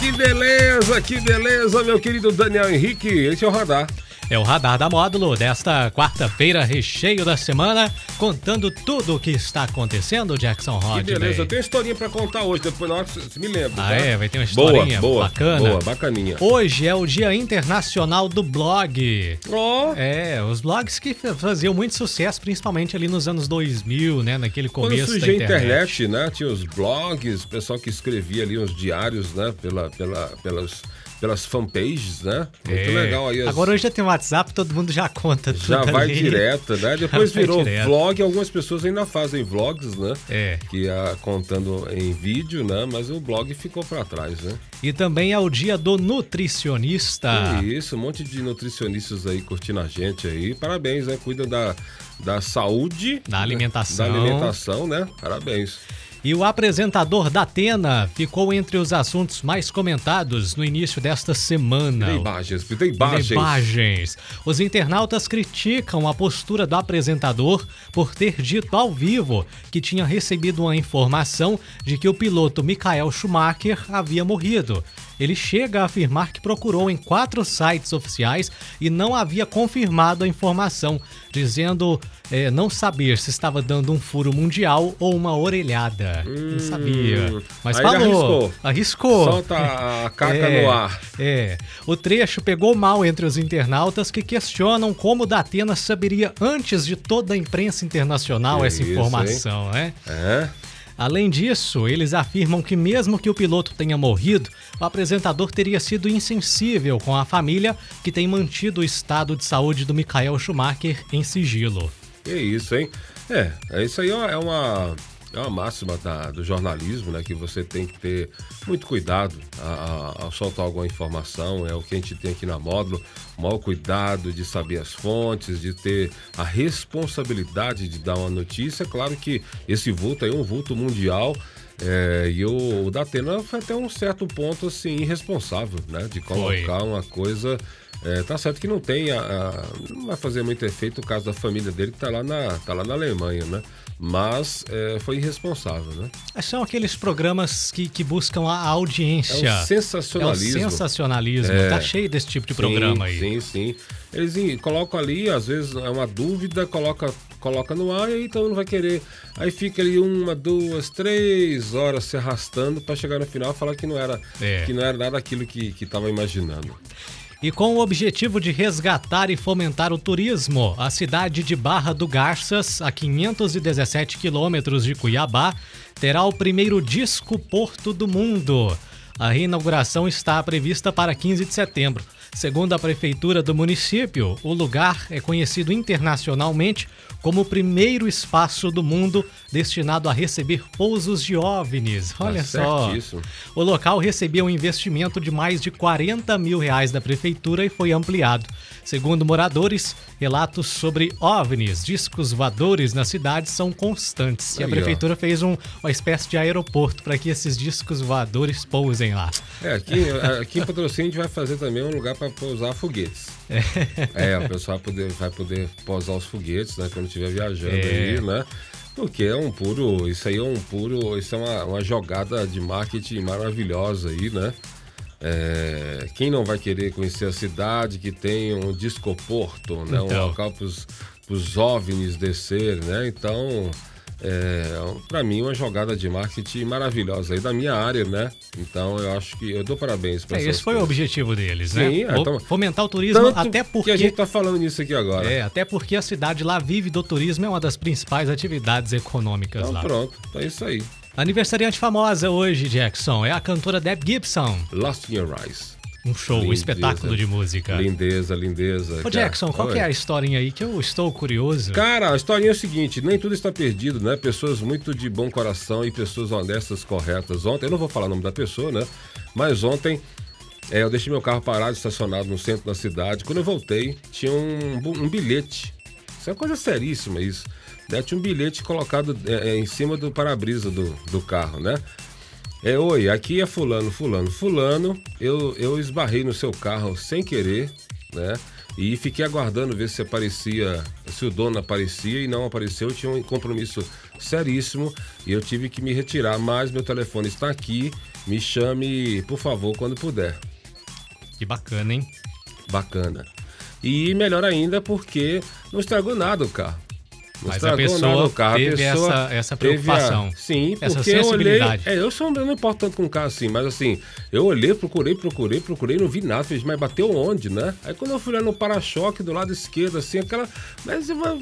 Que beleza, que beleza, meu querido Daniel Henrique. Esse é o Radar. É o Radar da Módulo desta quarta-feira, recheio da semana, contando tudo o que está acontecendo, Jackson Que Rodney. beleza, eu tenho historinha pra contar hoje, depois na hora você você me lembra. Ah, tá? é? Vai ter uma Boa, historinha boa, bacana. boa, bacaninha. Hoje é o Dia Internacional do Blog. Ó, É, os blogs que fa- faziam muito sucesso, principalmente ali nos anos 2000, né? Naquele quando começo surgiu da a internet, né? Tinha os blogs, o pessoal que escrevia ali os diários, né? Pela, pela, pelas, pelas fanpages, né? Muito É. legal aí. as- Agora hoje já tem WhatsApp, todo mundo já conta tudo já vai ali. direto, né? Depois vai virou vlog, algumas pessoas ainda fazem vlogs, né? É. Que é contando em vídeo, né? Mas o blog ficou pra trás, né? E também é o dia do nutricionista. Isso, um monte de nutricionistas aí curtindo a gente aí. Parabéns, né? Cuidam da, da saúde. Da né? alimentação. Da alimentação, né? Parabéns. E o apresentador da Atena ficou entre os assuntos mais comentados no início desta semana. Tem imagens, tem imagens. Imagens. Os internautas criticam a postura do apresentador por ter dito ao vivo que tinha recebido uma informação de que o piloto Michael Schumacher havia morrido. Ele chega a afirmar que procurou em quatro sites oficiais e não havia confirmado a informação, dizendo eh, não saber se estava dando um furo mundial ou uma orelhada. não sabia. Mas Hum. falou. arriscou. Arriscou. Solta a caca É, no ar. É. O trecho pegou mal entre os internautas que questionam como o Datena saberia antes de toda a imprensa internacional Que essa isso, informação, né? É? Além disso, eles afirmam que mesmo que o piloto tenha morrido, o apresentador teria sido insensível com a família que tem mantido o estado de saúde do Michael Schumacher em sigilo. Que isso, hein? É, é isso aí ó, é uma, é uma máxima da- do jornalismo, né? Que você tem que ter muito cuidado ao soltar alguma informação. É o que a gente tem aqui na módulo. O maior cuidado de saber as fontes, de ter a responsabilidade de dar uma notícia. Claro que esse vulto aí é um vulto mundial. É, e o, o Datena foi até um certo ponto assim irresponsável, né? De colocar uma coisa é, tá certo que não tem a, a- não vai fazer muito efeito o caso da família dele que tá lá na, tá lá na Alemanha, né? Mas é, foi irresponsável, né? São aqueles programas que, que buscam a audiência. É o sensacionalismo. É o sensacionalismo. É. Tá cheio desse tipo de Sim, programa aí. Sim, sim. Eles colocam ali, às vezes é uma dúvida, coloca, coloca no ar e aí então não vai querer. Aí fica ali uma, duas, três horas se arrastando para chegar no final e falar que não era, É. que não era nada aquilo que que estava imaginando. E com o objetivo de resgatar e fomentar o turismo, a cidade de Barra do Garças, a 517 quilômetros de Cuiabá, terá o primeiro disco Porto do Mundo. A reinauguração está prevista para 15 de setembro. Segundo a prefeitura do município, o lugar é conhecido internacionalmente como o primeiro espaço do mundo destinado a receber pousos de OVNIs. Olha só. certíssimo. O local recebeu um investimento de mais de 40 mil reais da prefeitura e foi ampliado. Segundo moradores, relatos sobre OVNIs, discos voadores na cidade, são constantes. E a prefeitura fez um- uma espécie de aeroporto para que esses discos voadores pousem lá. É, aqui, aqui em Patrocínio a gente vai fazer também um lugar para pousar foguetes. É, o pessoal vai poder, vai poder pousar os foguetes, né? Quando estiver viajando É. aí, né? Porque é um puro. Isso aí é um puro. Isso é uma, uma jogada de marketing maravilhosa aí, né? É, quem não vai querer conhecer a cidade que tem um discoporto, né? Um Então. local para os OVNIs descer, né? Então, é, para mim, uma jogada de marketing maravilhosa aí da minha área, né? Então, eu acho que eu dou parabéns para É, esse foi o objetivo deles, né? Sim, é, Fo- então- Fomentar o turismo, até que porque. a gente tá falando nisso aqui agora. É, até porque a cidade lá vive do turismo, é uma das principais atividades econômicas Então lá. pronto, é isso aí. Aniversariante famosa hoje, Jackson, é a cantora Deb Gibson. Lost in Your Eyes. Um show, um espetáculo de música. Lindeza, lindeza. Ô Jackson, qual é a historinha aí que eu estou curioso? Cara, a historinha é o seguinte, nem tudo está perdido, né? Pessoas muito de bom coração e pessoas honestas, corretas. Ontem, eu não vou falar o nome da pessoa, né? Mas ontem é, eu deixei meu carro parado, estacionado no centro da cidade. Quando eu voltei, tinha um, um bilhete. Isso é uma coisa seríssima isso. Né? Tinha um bilhete colocado é, é em cima do para-brisa do, do carro, né? É, oi, aqui é fulano, fulano, fulano. Eu, eu esbarrei no seu carro sem querer, né? E fiquei aguardando ver se aparecia, se o dono aparecia e não apareceu. Eu tinha um compromisso seríssimo e eu tive que me retirar. Mas meu telefone está aqui. Me chame, por favor, quando puder. Que bacana, hein? Bacana. E melhor ainda porque não estragou nada o carro. Mas a pessoa carro, teve a pessoa essa, essa preocupação. A, sim, porque essa eu olhei. É, eu sou, importo tanto com carro assim, mas assim, eu olhei, procurei, procurei, procurei, não vi nada. Fiz, mas bateu onde, né? Aí quando eu fui lá no para-choque do lado esquerdo, assim, aquela. Mas uma,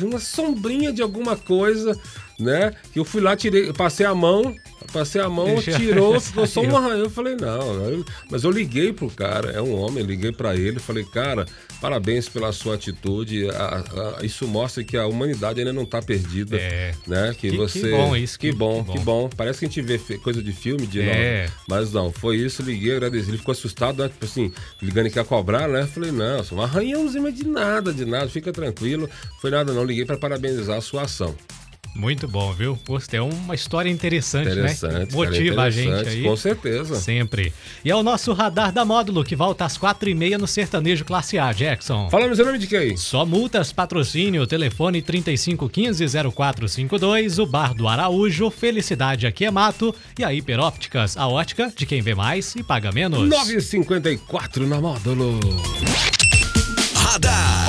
uma sombrinha de alguma coisa, né? Que eu fui lá, tirei, passei a mão, passei a mão, tirou, ficou só um arranhão. Eu falei, não, eu, mas eu liguei pro cara, é um homem, liguei para ele, falei, cara, parabéns pela sua atitude. A, a, isso mostra que a humanidade ainda não tá perdida. É. Né? Que, que você. Que bom isso. Que, que, bom, que, bom, Parece que a gente vê coisa de filme de é. novo. Mas não, foi isso, liguei, agradeci. Ele ficou assustado, né? Tipo assim, ligando que ia cobrar, né? Falei, não, só um arranhãozinho, mas de nada, de nada, fica tranquilo. Foi nada, não. Liguei para parabenizar a sua ação. Muito bom, viu? Gostei. É uma história interessante, né? interessante né? Motiva a gente aí. Com certeza. Sempre. E é o nosso radar da módulo que volta às quatro e meia no Sertanejo Classe A, Jackson. Fala, seu nome de quem? Só multas, patrocínio, telefone 3515-0452, o Bar do Araújo, Felicidade aqui é mato e a Hiperópticas, a ótica de quem vê mais e paga menos. 954 na módulo. Radar.